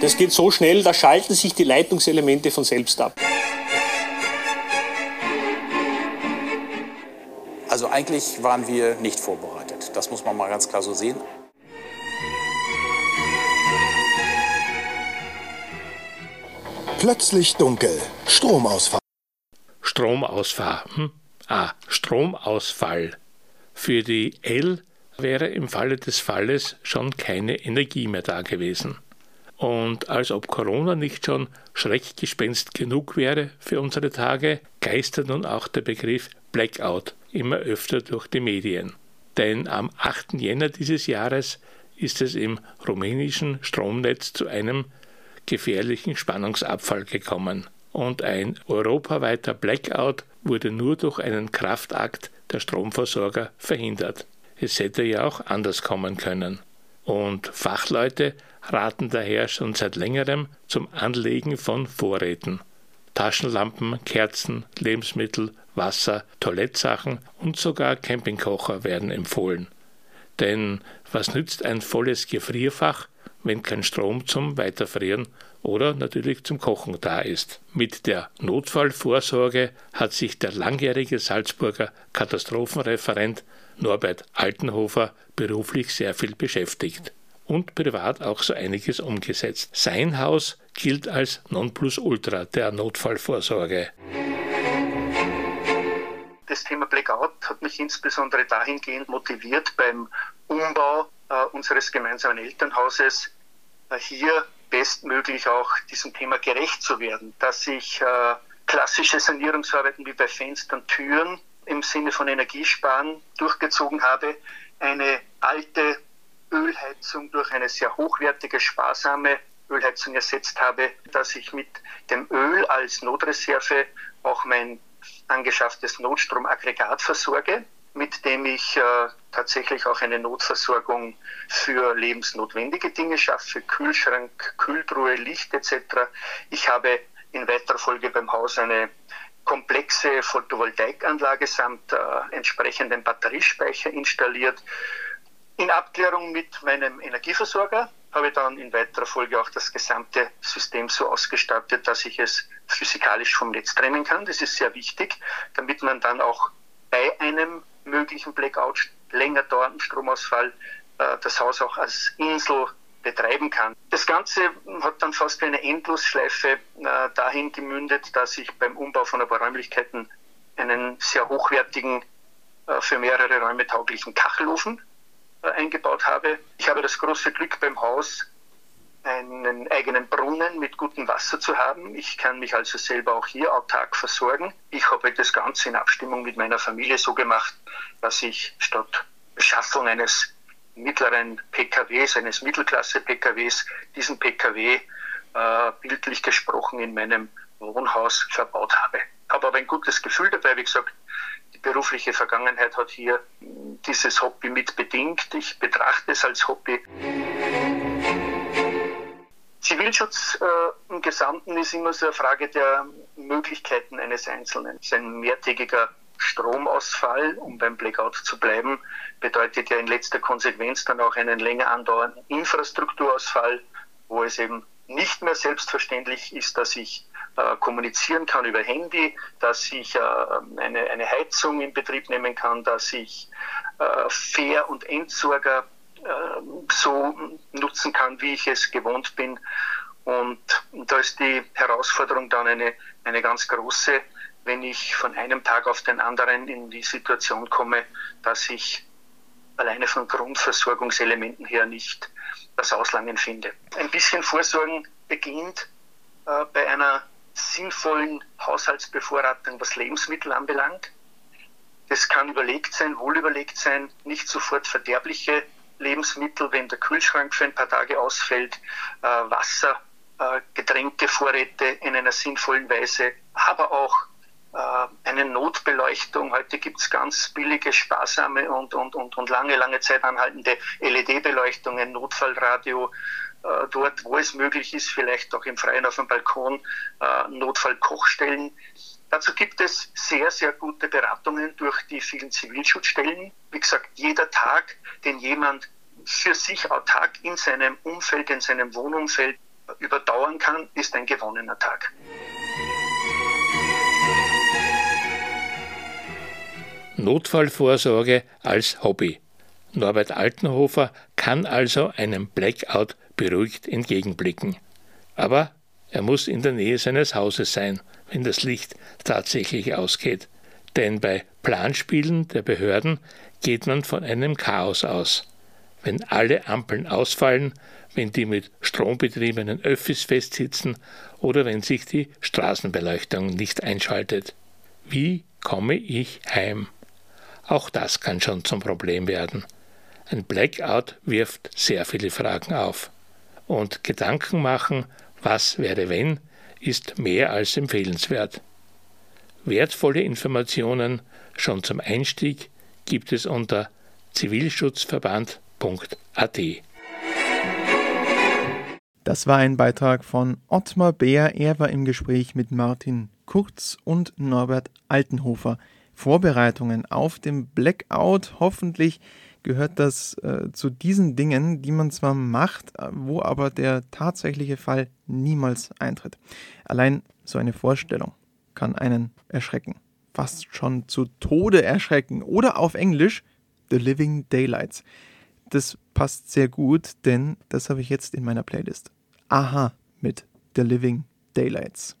Speaker 14: Das geht so schnell, da schalten sich die Leitungselemente von selbst ab.
Speaker 16: Also eigentlich waren wir nicht vorbereitet. Das muss man mal ganz klar so sehen.
Speaker 17: Plötzlich dunkel. Stromausfall.
Speaker 18: Stromausfall. Hm? Ah, Stromausfall. Für die L- wäre im Falle des Falles schon keine Energie mehr da gewesen. Und als ob Corona nicht schon Schreckgespenst genug wäre für unsere Tage, geistert nun auch der Begriff Blackout immer öfter durch die Medien. Denn am 8. Jänner dieses Jahres ist es im rumänischen Stromnetz zu einem gefährlichen Spannungsabfall gekommen. Und ein europaweiter Blackout wurde nur durch einen Kraftakt der Stromversorger verhindert. Es hätte ja auch anders kommen können. Und Fachleute raten daher schon seit längerem zum Anlegen von Vorräten. Taschenlampen, Kerzen, Lebensmittel, Wasser, Toilettsachen und sogar Campingkocher werden empfohlen. Denn was nützt ein volles Gefrierfach, wenn kein Strom zum Weiterfrieren oder natürlich zum Kochen da ist. Mit der Notfallvorsorge hat sich der langjährige Salzburger Katastrophenreferent Norbert Altenhofer beruflich sehr viel beschäftigt und privat auch so einiges umgesetzt. Sein Haus gilt als Nonplusultra der Notfallvorsorge.
Speaker 19: Das Thema Blackout hat mich insbesondere dahingehend motiviert beim Umbau unseres gemeinsamen Elternhauses äh, hier bestmöglich auch diesem Thema gerecht zu werden, dass ich äh, klassische Sanierungsarbeiten wie bei Fenstern, Türen im Sinne von Energiesparen durchgezogen habe, eine alte Ölheizung durch eine sehr hochwertige, sparsame Ölheizung ersetzt habe, dass ich mit dem Öl als Notreserve auch mein angeschafftes Notstromaggregat versorge, mit dem ich äh, tatsächlich auch eine Notversorgung für lebensnotwendige Dinge schaffe, Kühlschrank, Kühltruhe, Licht etc. Ich habe in weiterer Folge beim Haus eine komplexe Photovoltaikanlage samt äh, entsprechendem Batteriespeicher installiert. In Abklärung mit meinem Energieversorger habe ich dann in weiterer Folge auch das gesamte System so ausgestattet, dass ich es physikalisch vom Netz trennen kann. Das ist sehr wichtig, damit man dann auch bei einem möglichen Blackout, länger dauernden Stromausfall, äh, das Haus auch als Insel betreiben kann. Das Ganze hat dann fast wie eine Endlosschleife äh, dahin gemündet, dass ich beim Umbau von ein paar Räumlichkeiten einen sehr hochwertigen, äh, für mehrere Räume tauglichen Kachelofen eingebaut habe. Ich habe das große Glück beim Haus, einen eigenen Brunnen mit gutem Wasser zu haben. Ich kann mich also selber auch hier autark versorgen. Ich habe das Ganze in Abstimmung mit meiner Familie so gemacht, dass ich statt Beschaffung eines mittleren PKWs, eines Mittelklasse-PKWs, diesen PKW äh, bildlich gesprochen in meinem Wohnhaus verbaut habe. Habe aber ein gutes Gefühl dabei, wie gesagt, die berufliche Vergangenheit hat hier dieses Hobby mit bedingt. Ich betrachte es als Hobby. Zivilschutz äh, im Gesamten ist immer so eine Frage der Möglichkeiten eines Einzelnen. Ein mehrtägiger Stromausfall, um beim Blackout zu bleiben, bedeutet ja in letzter Konsequenz dann auch einen länger andauernden Infrastrukturausfall, wo es eben nicht mehr selbstverständlich ist, dass ich äh, kommunizieren kann über Handy, dass ich äh, eine, eine Heizung in Betrieb nehmen kann, dass ich äh, Fähr- und Entsorger so nutzen kann, wie ich es gewohnt bin. Und da ist die Herausforderung dann eine, eine ganz große, wenn ich von einem Tag auf den anderen in die Situation komme, dass ich alleine von Grundversorgungselementen her nicht das Auslangen finde. Ein bisschen Vorsorgen beginnt äh, bei einer sinnvollen Haushaltsbevorratung, was Lebensmittel anbelangt. Das kann überlegt sein, wohl überlegt sein, nicht sofort verderbliche Lebensmittel, wenn der Kühlschrank für ein paar Tage ausfällt, äh, Wasser, äh, Getränke, Vorräte in einer sinnvollen Weise, aber auch äh, eine Notbeleuchtung. Heute gibt es ganz billige, sparsame und, und, und, und lange, lange Zeit anhaltende LED-Beleuchtungen, Notfallradio, äh, dort, wo es möglich ist, vielleicht auch im Freien auf dem Balkon, äh, Notfallkochstellen. Dazu gibt es sehr, sehr gute Beratungen durch die vielen Zivilschutzstellen. Wie gesagt, jeder Tag, den jemand für sich autark in seinem Umfeld, in seinem Wohnumfeld überdauern kann, ist ein gewonnener Tag.
Speaker 18: Notfallvorsorge als Hobby. Norbert Altenhofer kann also einem Blackout beruhigt entgegenblicken. Aber er muss in der Nähe seines Hauses sein wenn das Licht tatsächlich ausgeht. Denn bei Planspielen der Behörden geht man von einem Chaos aus. Wenn alle Ampeln ausfallen, wenn die mit Strom betriebenen Öffis festsitzen oder wenn sich die Straßenbeleuchtung nicht einschaltet. Wie komme ich heim? Auch das kann schon zum Problem werden. Ein Blackout wirft sehr viele Fragen auf. Und Gedanken machen, was wäre wenn, ist mehr als empfehlenswert. Wertvolle Informationen schon zum Einstieg gibt es unter zivilschutzverband.at.
Speaker 20: Das war ein Beitrag von Ottmar Beer. Er war im Gespräch mit Martin Kurz und Norbert Altenhofer. Vorbereitungen auf dem Blackout. Hoffentlich gehört das äh, zu diesen Dingen, die man zwar macht, äh, wo aber der tatsächliche Fall niemals eintritt. Allein so eine Vorstellung kann einen erschrecken. Fast schon zu Tode erschrecken. Oder auf Englisch The Living Daylights. Das passt sehr gut, denn das habe ich jetzt in meiner Playlist. Aha mit The Living Daylights.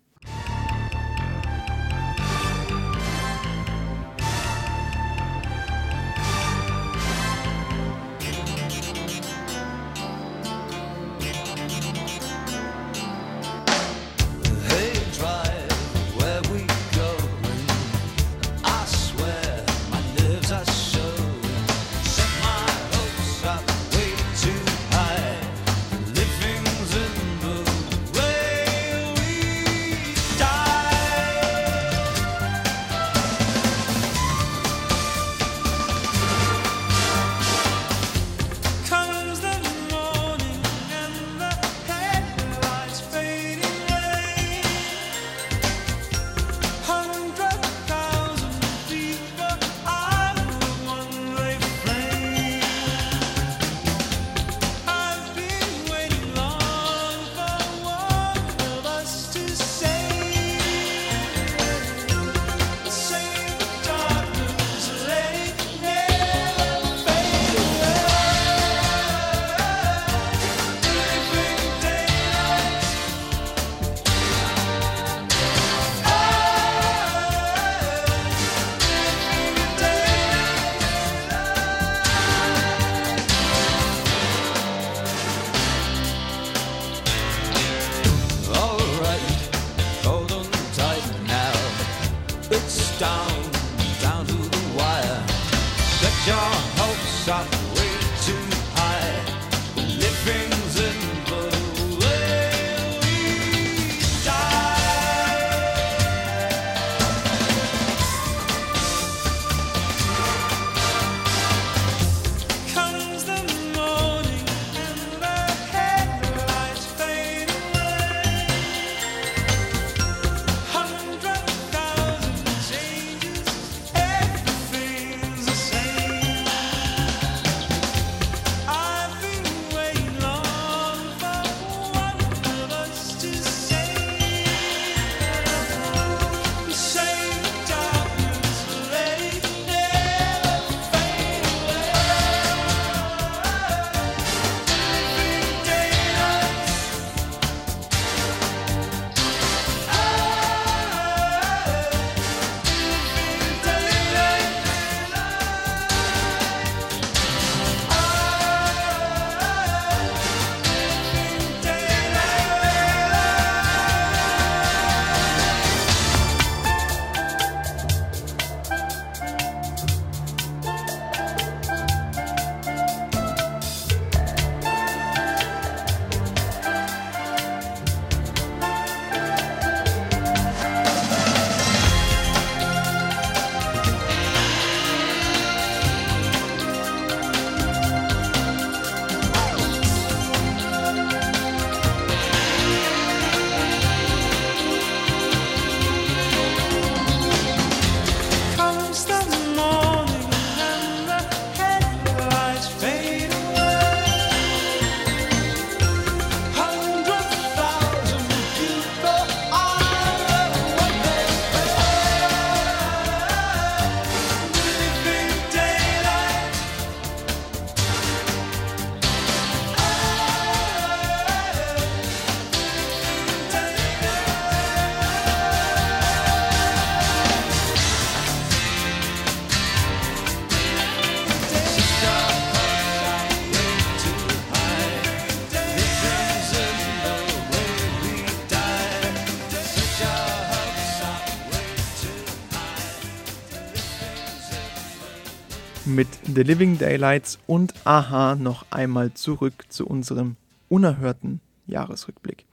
Speaker 2: The Living Daylights und Aha noch einmal zurück zu unserem unerhörten Jahresrückblick.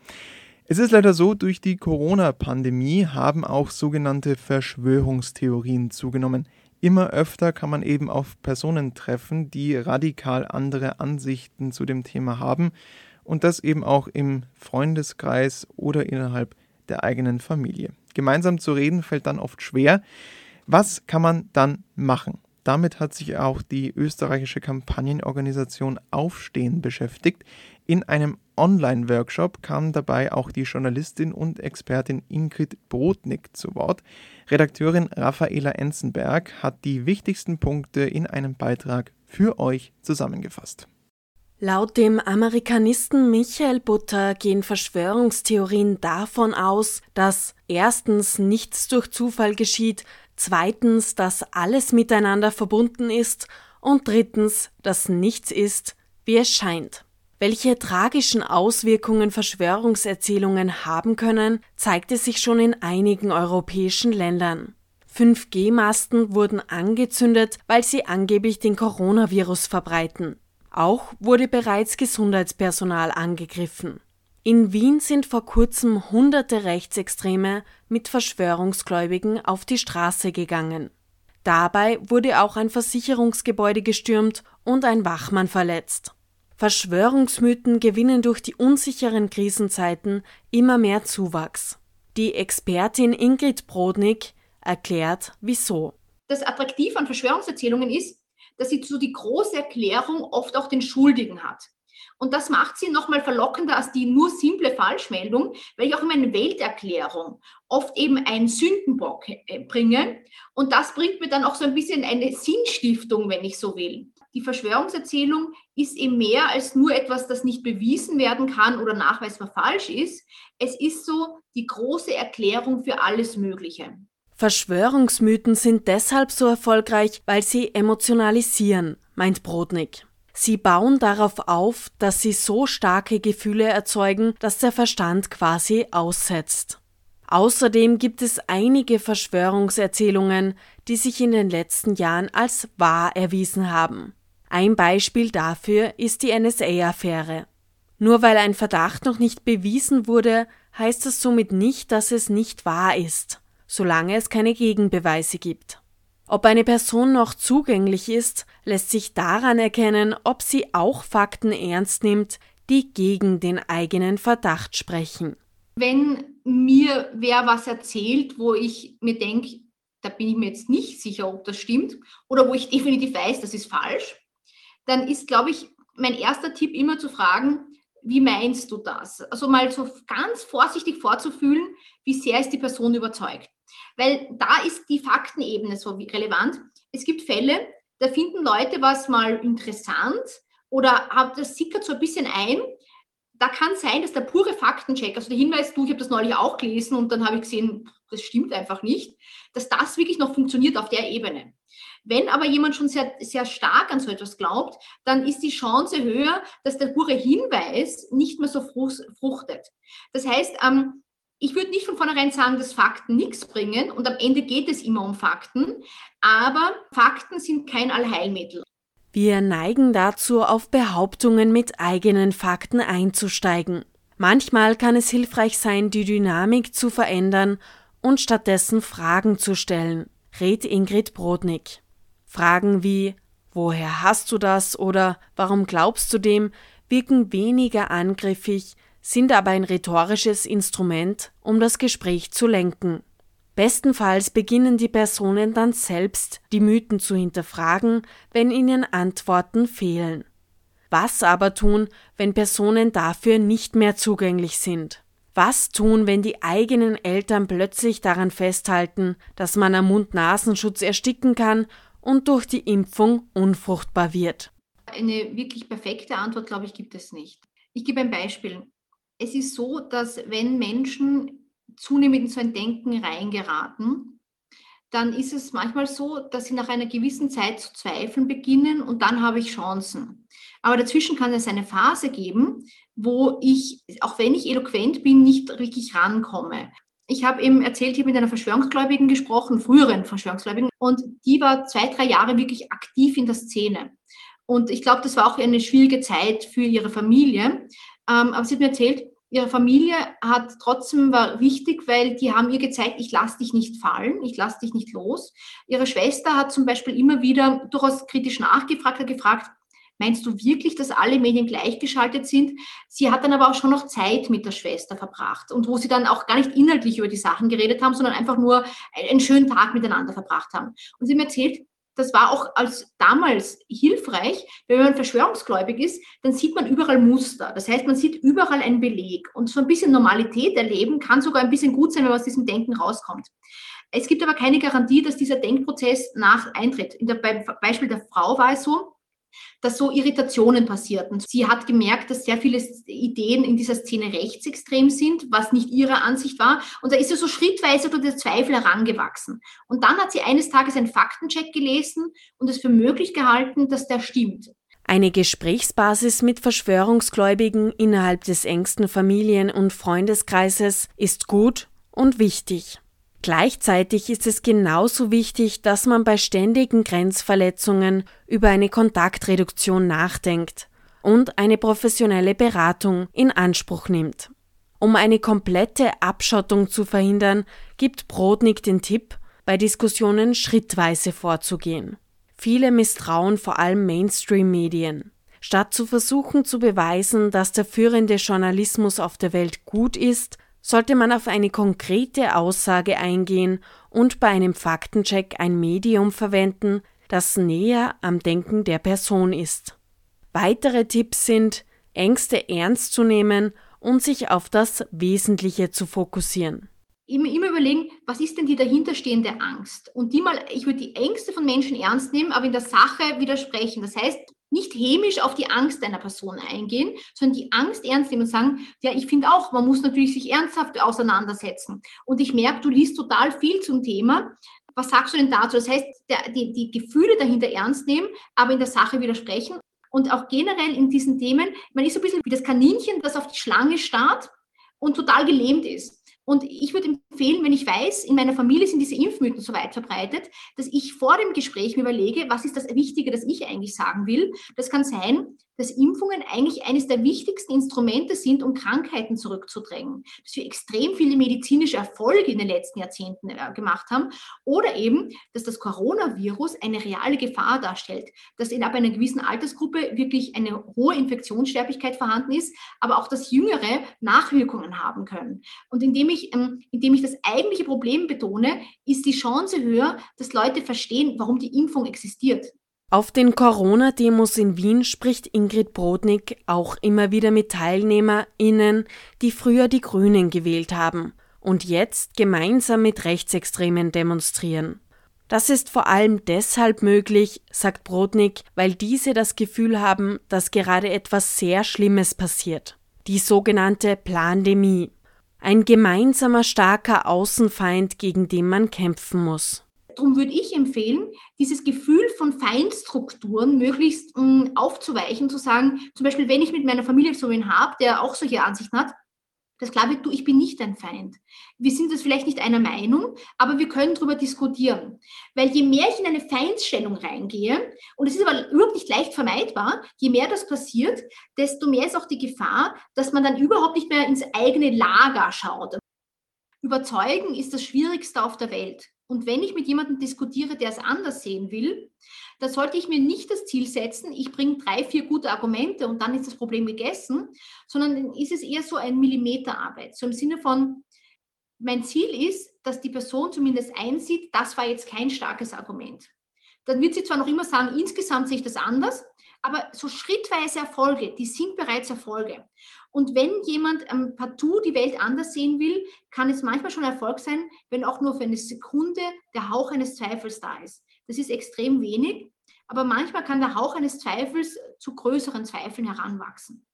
Speaker 2: Es ist leider so, durch die Corona-Pandemie haben auch sogenannte Verschwörungstheorien zugenommen. Immer öfter kann man eben auf Personen treffen, die radikal andere Ansichten zu dem Thema haben und das eben auch im Freundeskreis oder innerhalb der eigenen Familie. Gemeinsam zu reden fällt dann oft schwer. Was kann man dann machen? Damit hat sich auch die österreichische Kampagnenorganisation Aufstehen beschäftigt. In einem Online-Workshop kam dabei auch die Journalistin und Expertin Ingrid Brodnik zu Wort. Redakteurin Raffaela Enzenberg hat die wichtigsten Punkte in einem Beitrag für euch zusammengefasst.
Speaker 21: Laut dem Amerikanisten Michael Butter gehen Verschwörungstheorien davon aus, dass erstens nichts durch Zufall geschieht, zweitens, dass alles miteinander verbunden ist und drittens, dass nichts ist, wie es scheint. Welche tragischen Auswirkungen Verschwörungserzählungen haben können, zeigte sich schon in einigen europäischen Ländern. 5G-Masten wurden angezündet, weil sie angeblich den Coronavirus verbreiten. Auch wurde bereits Gesundheitspersonal angegriffen. In Wien sind vor kurzem hunderte Rechtsextreme mit Verschwörungsgläubigen auf die Straße gegangen. Dabei wurde auch ein Versicherungsgebäude gestürmt und ein Wachmann verletzt. Verschwörungsmythen gewinnen durch die unsicheren Krisenzeiten immer mehr Zuwachs. Die Expertin Ingrid Brodnik erklärt, wieso.
Speaker 22: Das Attraktiv an Verschwörungserzählungen ist, dass sie so die große Erklärung oft auch den Schuldigen hat. Und das macht sie nochmal verlockender als die nur simple Falschmeldung, weil ich auch in meiner Welterklärung oft eben einen Sündenbock äh, bringe. Und das bringt mir dann auch so ein bisschen eine Sinnstiftung, wenn ich so will. Die Verschwörungserzählung ist eben mehr als nur etwas, das nicht bewiesen werden kann oder nachweisbar falsch ist. Es ist so die große Erklärung für alles Mögliche.
Speaker 21: Verschwörungsmythen sind deshalb so erfolgreich, weil sie emotionalisieren, meint Brodnik. Sie bauen darauf auf, dass sie so starke Gefühle erzeugen, dass der Verstand quasi aussetzt. Außerdem gibt es einige Verschwörungserzählungen, die sich in den letzten Jahren als wahr erwiesen haben. Ein Beispiel dafür ist die NSA-Affäre. Nur weil ein Verdacht noch nicht bewiesen wurde, heißt das somit nicht, dass es nicht wahr ist, solange es keine Gegenbeweise gibt. Ob eine Person noch zugänglich ist, lässt sich daran erkennen, ob sie auch Fakten ernst nimmt, die gegen den eigenen Verdacht sprechen.
Speaker 22: Wenn mir wer was erzählt, wo ich mir denke, da bin ich mir jetzt nicht sicher, ob das stimmt, oder wo ich definitiv weiß, das ist falsch, dann ist, glaube ich, mein erster Tipp immer zu fragen, wie meinst du das? Also mal so ganz vorsichtig vorzufühlen, wie sehr ist die Person überzeugt. Weil da ist die Faktenebene so relevant. Es gibt Fälle, da finden Leute was mal interessant oder das sickert so ein bisschen ein. Da kann sein, dass der pure Faktencheck, also der Hinweis, du, ich habe das neulich auch gelesen und dann habe ich gesehen, das stimmt einfach nicht, dass das wirklich noch funktioniert auf der Ebene. Wenn aber jemand schon sehr, sehr stark an so etwas glaubt, dann ist die Chance höher, dass der pure Hinweis nicht mehr so fruchtet. Das heißt, ähm, ich würde nicht von vornherein sagen, dass Fakten nichts bringen und am Ende geht es immer um Fakten, aber Fakten sind kein Allheilmittel.
Speaker 21: Wir neigen dazu, auf Behauptungen mit eigenen Fakten einzusteigen. Manchmal kann es hilfreich sein, die Dynamik zu verändern und stattdessen Fragen zu stellen, rät Ingrid Brodnik. Fragen wie Woher hast du das oder Warum glaubst du dem wirken weniger angriffig, sind aber ein rhetorisches Instrument, um das Gespräch zu lenken. Bestenfalls beginnen die Personen dann selbst, die Mythen zu hinterfragen, wenn ihnen Antworten fehlen. Was aber tun, wenn Personen dafür nicht mehr zugänglich sind? Was tun, wenn die eigenen Eltern plötzlich daran festhalten, dass man am Mund-Nasenschutz ersticken kann und durch die Impfung unfruchtbar wird?
Speaker 22: Eine wirklich perfekte Antwort, glaube ich, gibt es nicht. Ich gebe ein Beispiel es ist so, dass wenn Menschen zunehmend in so ein Denken reingeraten, dann ist es manchmal so, dass sie nach einer gewissen Zeit zu zweifeln beginnen und dann habe ich Chancen. Aber dazwischen kann es eine Phase geben, wo ich, auch wenn ich eloquent bin, nicht wirklich rankomme. Ich habe eben erzählt, ich habe mit einer Verschwörungsgläubigen gesprochen, früheren Verschwörungsgläubigen, und die war zwei, drei Jahre wirklich aktiv in der Szene. Und ich glaube, das war auch eine schwierige Zeit für ihre Familie. Ähm, aber sie hat mir erzählt, ihre Familie hat trotzdem war wichtig, weil die haben ihr gezeigt, ich lasse dich nicht fallen, ich lasse dich nicht los. Ihre Schwester hat zum Beispiel immer wieder durchaus kritisch nachgefragt, hat gefragt, meinst du wirklich, dass alle Medien gleichgeschaltet sind? Sie hat dann aber auch schon noch Zeit mit der Schwester verbracht und wo sie dann auch gar nicht inhaltlich über die Sachen geredet haben, sondern einfach nur einen schönen Tag miteinander verbracht haben. Und sie mir erzählt, das war auch als damals hilfreich, wenn man verschwörungsgläubig ist, dann sieht man überall Muster. Das heißt, man sieht überall einen Beleg. Und so ein bisschen Normalität erleben kann sogar ein bisschen gut sein, wenn man aus diesem Denken rauskommt. Es gibt aber keine Garantie, dass dieser Denkprozess nach eintritt. In der, beim Beispiel der Frau war es so, dass so Irritationen passierten. Sie hat gemerkt, dass sehr viele Ideen in dieser Szene rechtsextrem sind, was nicht ihre Ansicht war. Und da ist sie so schrittweise durch den Zweifel herangewachsen. Und dann hat sie eines Tages einen Faktencheck gelesen und es für möglich gehalten, dass der stimmt.
Speaker 21: Eine Gesprächsbasis mit Verschwörungsgläubigen innerhalb des engsten Familien- und Freundeskreises ist gut und wichtig. Gleichzeitig ist es genauso wichtig, dass man bei ständigen Grenzverletzungen über eine Kontaktreduktion nachdenkt und eine professionelle Beratung in Anspruch nimmt. Um eine komplette Abschottung zu verhindern, gibt Brodnik den Tipp, bei Diskussionen schrittweise vorzugehen. Viele misstrauen vor allem Mainstream-Medien. Statt zu versuchen zu beweisen, dass der führende Journalismus auf der Welt gut ist, sollte man auf eine konkrete Aussage eingehen und bei einem Faktencheck ein Medium verwenden, das näher am Denken der Person ist. Weitere Tipps sind, Ängste ernst zu nehmen und sich auf das Wesentliche zu fokussieren.
Speaker 22: Immer, immer überlegen, was ist denn die dahinterstehende Angst? Und die mal, ich würde die Ängste von Menschen ernst nehmen, aber in der Sache widersprechen. Das heißt, nicht hämisch auf die Angst einer Person eingehen, sondern die Angst ernst nehmen und sagen, ja, ich finde auch, man muss natürlich sich ernsthaft auseinandersetzen. Und ich merke, du liest total viel zum Thema. Was sagst du denn dazu? Das heißt, der, die, die Gefühle dahinter ernst nehmen, aber in der Sache widersprechen. Und auch generell in diesen Themen, man ist so ein bisschen wie das Kaninchen, das auf die Schlange starrt und total gelähmt ist. Und ich würde empfehlen, wenn ich weiß, in meiner Familie sind diese Impfmythen so weit verbreitet, dass ich vor dem Gespräch mir überlege, was ist das Wichtige, das ich eigentlich sagen will. Das kann sein, dass Impfungen eigentlich eines der wichtigsten Instrumente sind, um Krankheiten zurückzudrängen. Dass wir extrem viele medizinische Erfolge in den letzten Jahrzehnten äh, gemacht haben. Oder eben, dass das Coronavirus eine reale Gefahr darstellt. Dass in ab einer gewissen Altersgruppe wirklich eine hohe Infektionssterblichkeit vorhanden ist, aber auch, dass Jüngere Nachwirkungen haben können. Und indem ich, ähm, indem ich das eigentliche Problem betone, ist die Chance höher, dass Leute verstehen, warum die Impfung existiert.
Speaker 21: Auf den Corona-Demos in Wien spricht Ingrid Brodnik auch immer wieder mit TeilnehmerInnen, die früher die Grünen gewählt haben und jetzt gemeinsam mit Rechtsextremen demonstrieren. Das ist vor allem deshalb möglich, sagt Brodnik, weil diese das Gefühl haben, dass gerade etwas sehr Schlimmes passiert. Die sogenannte Plandemie. Ein gemeinsamer starker Außenfeind, gegen den man kämpfen muss.
Speaker 22: Darum würde ich empfehlen, dieses Gefühl von Feindstrukturen möglichst mh, mm, aufzuweichen, zu sagen, zum Beispiel, wenn ich mit meiner Familie so einen habe, der auch solche Ansichten hat, das klar wird, du, ich bin nicht dein Feind. Wir sind jetzt vielleicht nicht einer Meinung, aber wir können darüber diskutieren. Weil je mehr ich in eine Feindsstellung reingehe, und es ist aber überhaupt nicht leicht vermeidbar, je mehr das passiert, desto mehr ist auch die Gefahr, dass man dann überhaupt nicht mehr ins eigene Lager schaut. Überzeugen ist das Schwierigste auf der Welt. Und wenn ich mit jemandem diskutiere, der es anders sehen will, dann sollte ich mir nicht das Ziel setzen, ich bringe drei, vier gute Argumente und dann ist das Problem gegessen, sondern dann ist es eher so ein Millimeterarbeit. So im Sinne von, mein Ziel ist, dass die Person zumindest einsieht, das war jetzt kein starkes Argument. Dann wird sie zwar noch immer sagen, insgesamt sehe ich das anders, aber so schrittweise Erfolge, die sind bereits Erfolge. Und wenn jemand ähm, partout die Welt anders sehen will, kann es manchmal schon Erfolg sein, wenn auch nur für eine Sekunde der Hauch eines Zweifels da ist. Das ist extrem wenig, aber manchmal kann der Hauch eines Zweifels zu größeren Zweifeln heranwachsen.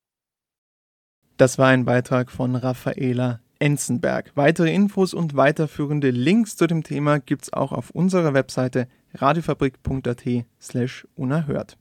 Speaker 2: Das war ein Beitrag von Raffaela Enzenberg. Weitere Infos und weiterführende Links zu dem Thema gibt es auch auf unserer Webseite radiofabrik.at slash unerhört.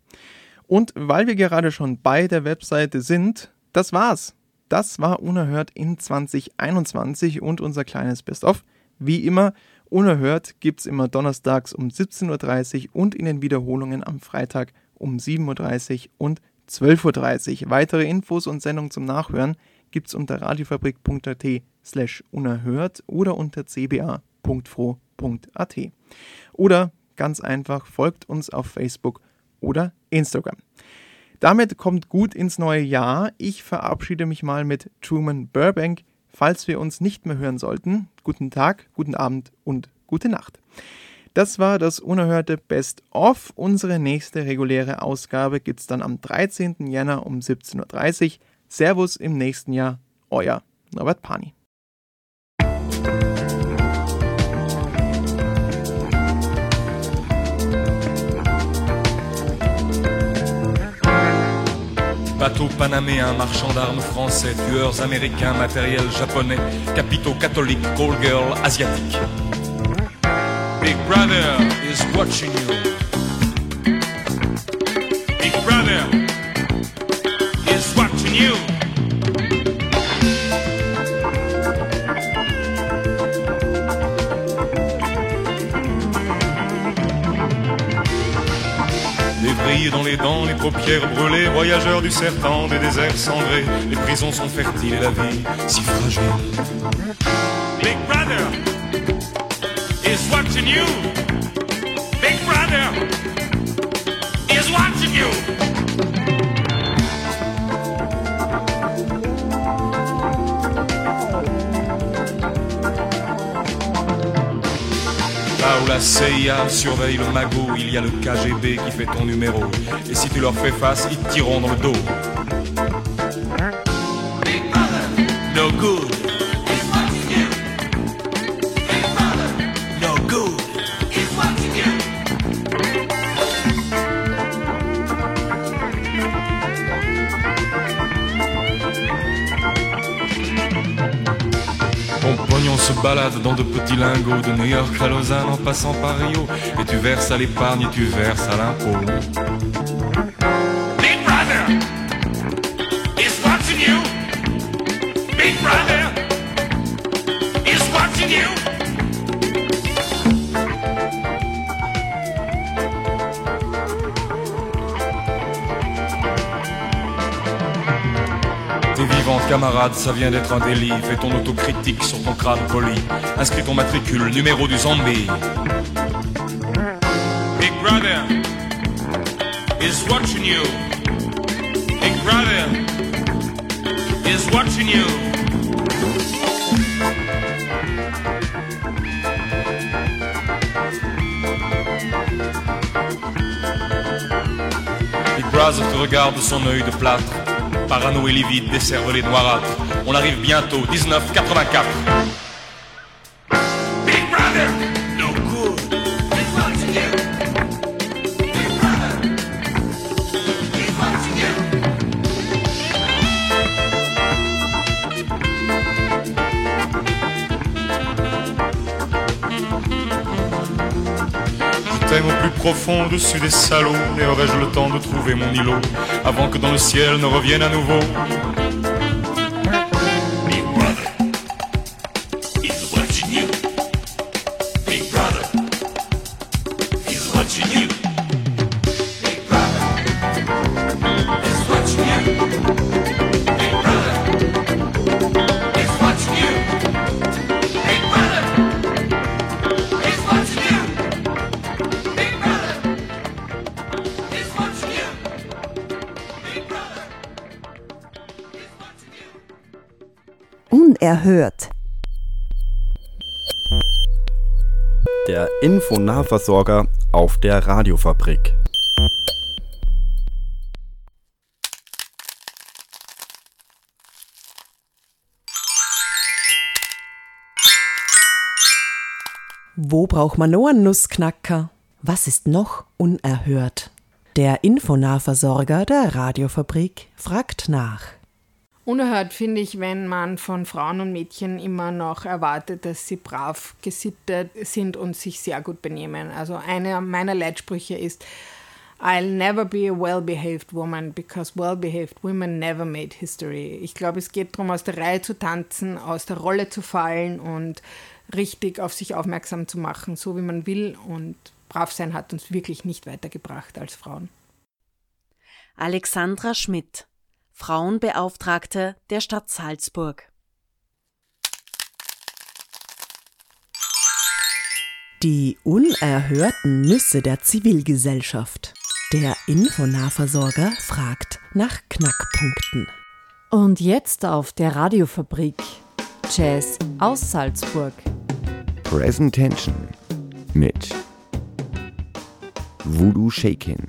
Speaker 2: Und weil wir gerade schon bei der Webseite sind, das war's. Das war Unerhört in 2021 und unser kleines Best-of. Wie immer, Unerhört gibt es immer donnerstags um 17.30 Uhr und in den Wiederholungen am Freitag um 7.30 Uhr und 12.30 Uhr. Weitere Infos und Sendungen zum Nachhören gibt es unter radiofabrik.at slash unerhört oder unter cba.fro.at. Oder ganz einfach folgt uns auf Facebook oder Instagram. Damit kommt gut ins neue Jahr. Ich verabschiede mich mal mit Truman Burbank. Falls wir uns nicht mehr hören sollten, guten Tag, guten Abend und gute Nacht. Das war das unerhörte Best of. Unsere nächste reguläre Ausgabe gibt es dann am 13. Jänner um 17.30 Uhr. Servus im nächsten Jahr, euer Norbert Pani.
Speaker 23: Bateaux panaméens, marchands d'armes français, tueurs américains, matériel japonais, capitaux catholiques, call girl asiatique. Big brother is watching you. Big brother is watching you. Dans les dents, les paupières brûlées, voyageurs du serpent, des déserts cendrés, les prisons sont fertiles et la vie si fragile. Big brother is watching you. Big brother is watching you. La CIA surveille le magot, il y a le KGB qui fait ton numéro. Et si tu leur fais face, ils te tireront dans le dos. No good. Pognon se balade dans de petits lingots de New York à Lausanne en passant par Rio. Et tu verses à l'épargne tu verses à l'impôt. Big brother camarade, ça vient d'être un délit. Fais ton autocritique sur ton crâne poli. Inscris ton matricule, numéro du zombie. Big brother is watching you. Big brother is watching you. Big brother te regarde de son œil de plâtre. Parano et livide desservent les noirâtres. On arrive bientôt, 1984. Profond au-dessus des salauds Et aurais-je le temps de trouver mon îlot Avant que dans le ciel ne revienne à nouveau
Speaker 24: Unerhört.
Speaker 7: Der Infonahversorger auf der Radiofabrik.
Speaker 24: Wo braucht man noch einen Nussknacker? Was ist noch unerhört? Der Infonahversorger der Radiofabrik fragt nach.
Speaker 25: Unerhört finde ich, wenn man von Frauen und Mädchen immer noch erwartet, dass sie brav gesittet sind und sich sehr gut benehmen. Also einer meiner Leitsprüche ist, I'll never be a well-behaved woman because well-behaved women never made history. Ich glaube, es geht darum, aus der Reihe zu tanzen, aus der Rolle zu fallen und richtig auf sich aufmerksam zu machen, so wie man will. Und brav sein hat uns wirklich nicht weitergebracht als Frauen.
Speaker 21: Alexandra Schmidt, Frauenbeauftragte der Stadt Salzburg.
Speaker 24: Die unerhörten Nüsse der Zivilgesellschaft. Der Infonahversorger fragt nach Knackpunkten.
Speaker 26: Und jetzt auf der Radiofabrik Jazz aus Salzburg.
Speaker 27: Presentation mit Voodoo Shakin.